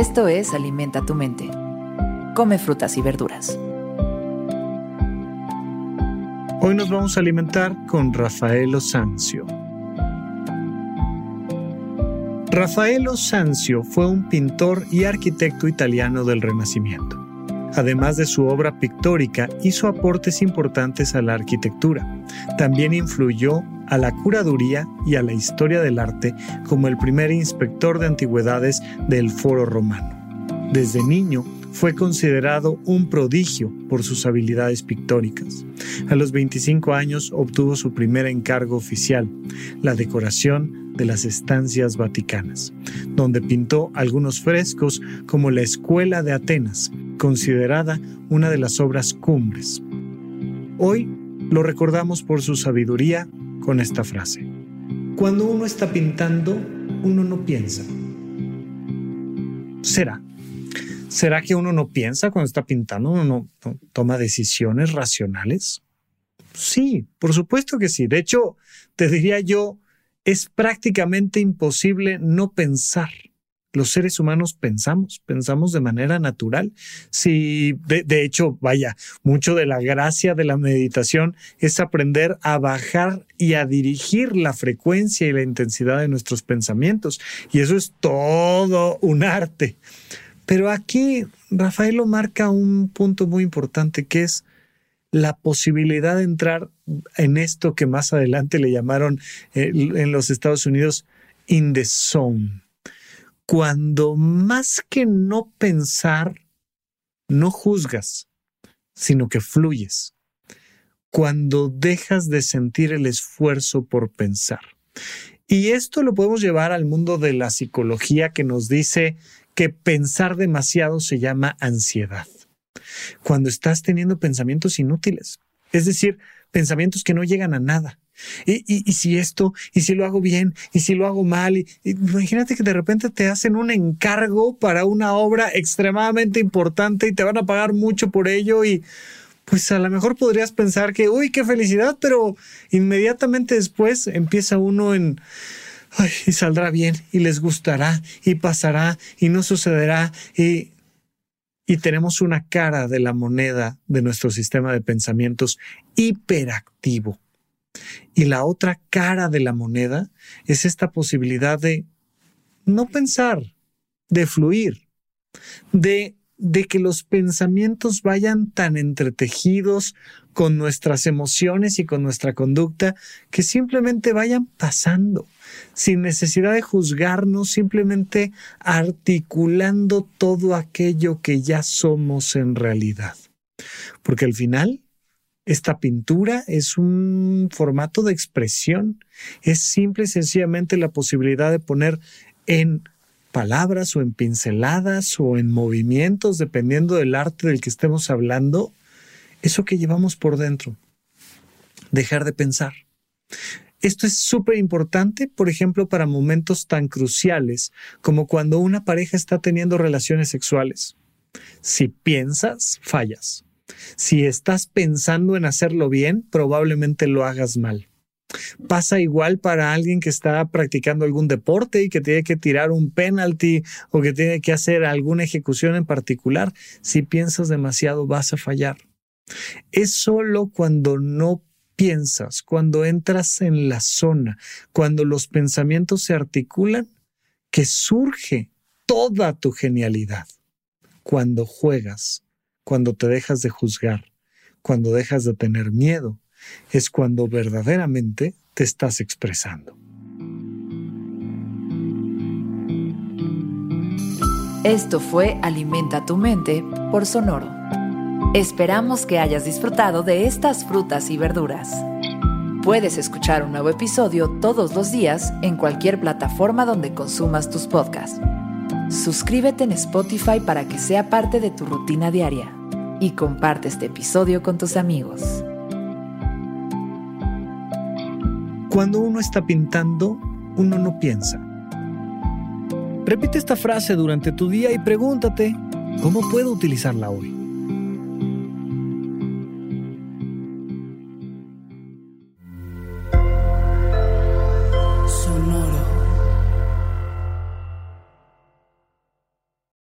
Esto es Alimenta tu mente. Come frutas y verduras. Hoy nos vamos a alimentar con Rafaelo Sanzio. Rafaelo Sanzio fue un pintor y arquitecto italiano del Renacimiento. Además de su obra pictórica, hizo aportes importantes a la arquitectura. También influyó a la curaduría y a la historia del arte como el primer inspector de antigüedades del Foro Romano. Desde niño fue considerado un prodigio por sus habilidades pictóricas. A los 25 años obtuvo su primer encargo oficial, la decoración de las estancias vaticanas, donde pintó algunos frescos como la Escuela de Atenas, considerada una de las obras cumbres. Hoy lo recordamos por su sabiduría con esta frase. Cuando uno está pintando, uno no piensa. ¿Será? ¿Será que uno no piensa cuando está pintando? ¿Uno no, toma decisiones racionales? Sí, por supuesto que sí. De hecho, te diría yo, es prácticamente imposible no pensar los seres humanos pensamos, pensamos de manera natural. Si, de, hecho, vaya, mucho de la gracia de la meditación es aprender a bajar y a dirigir la frecuencia y la intensidad de nuestros pensamientos. Y eso es todo un arte. Pero aquí Rafaelo marca un punto muy importante que es la posibilidad de entrar en esto que más adelante le llamaron eh, en los Estados Unidos in the zone cuando más que no pensar, no juzgas, sino que fluyes. Cuando dejas de sentir el esfuerzo por pensar. Y esto lo podemos llevar al mundo de la psicología que nos dice que pensar demasiado se llama ansiedad. Cuando estás teniendo pensamientos inútiles, es decir, pensamientos que no llegan a nada, y, si esto, y si lo hago bien, y si lo hago mal. Y, imagínate que de repente te hacen un encargo para una obra extremadamente importante y te van a pagar mucho por ello y pues a lo mejor podrías pensar que, uy, qué felicidad, pero inmediatamente después empieza uno en, y saldrá bien, y les gustará, y pasará, y no sucederá, y, y tenemos una cara de la moneda de nuestro sistema de pensamientos hiperactivo y la otra cara de la moneda es esta posibilidad de no pensar, de fluir, de, de que los pensamientos vayan tan entretejidos con nuestras emociones y con nuestra conducta que simplemente vayan pasando, sin necesidad de juzgarnos, simplemente articulando todo aquello que ya somos en realidad. Porque al final esta pintura es un formato de expresión. Es simple y sencillamente la posibilidad de poner en palabras o en pinceladas o en movimientos, dependiendo del arte del que estemos hablando, eso que llevamos por dentro. Dejar de pensar. Esto es súper importante, por ejemplo, para momentos tan cruciales como cuando una pareja está teniendo relaciones sexuales. Si piensas, fallas. Si estás pensando en hacerlo bien, probablemente lo hagas mal. Pasa igual para alguien que está practicando algún deporte y que tiene que tirar un penalti o que tiene que hacer alguna ejecución en particular. Si piensas demasiado vas a fallar. Es solo cuando no piensas, cuando entras en la zona, cuando los pensamientos se articulan, que surge toda tu genialidad. Cuando juegas, cuando te dejas de juzgar, cuando dejas de tener miedo, es cuando verdaderamente te estás expresando. Esto fue Alimenta tu mente por Sonoro. Esperamos que hayas disfrutado de estas frutas y verduras. Puedes escuchar un nuevo episodio todos los días en cualquier plataforma donde consumas tus podcasts. Suscríbete en Spotify para que sea parte de tu rutina diaria y comparte este episodio con tus amigos. Cuando uno está pintando, uno no piensa. Repite esta frase durante tu día y pregúntate, ¿cómo puedo utilizarla hoy?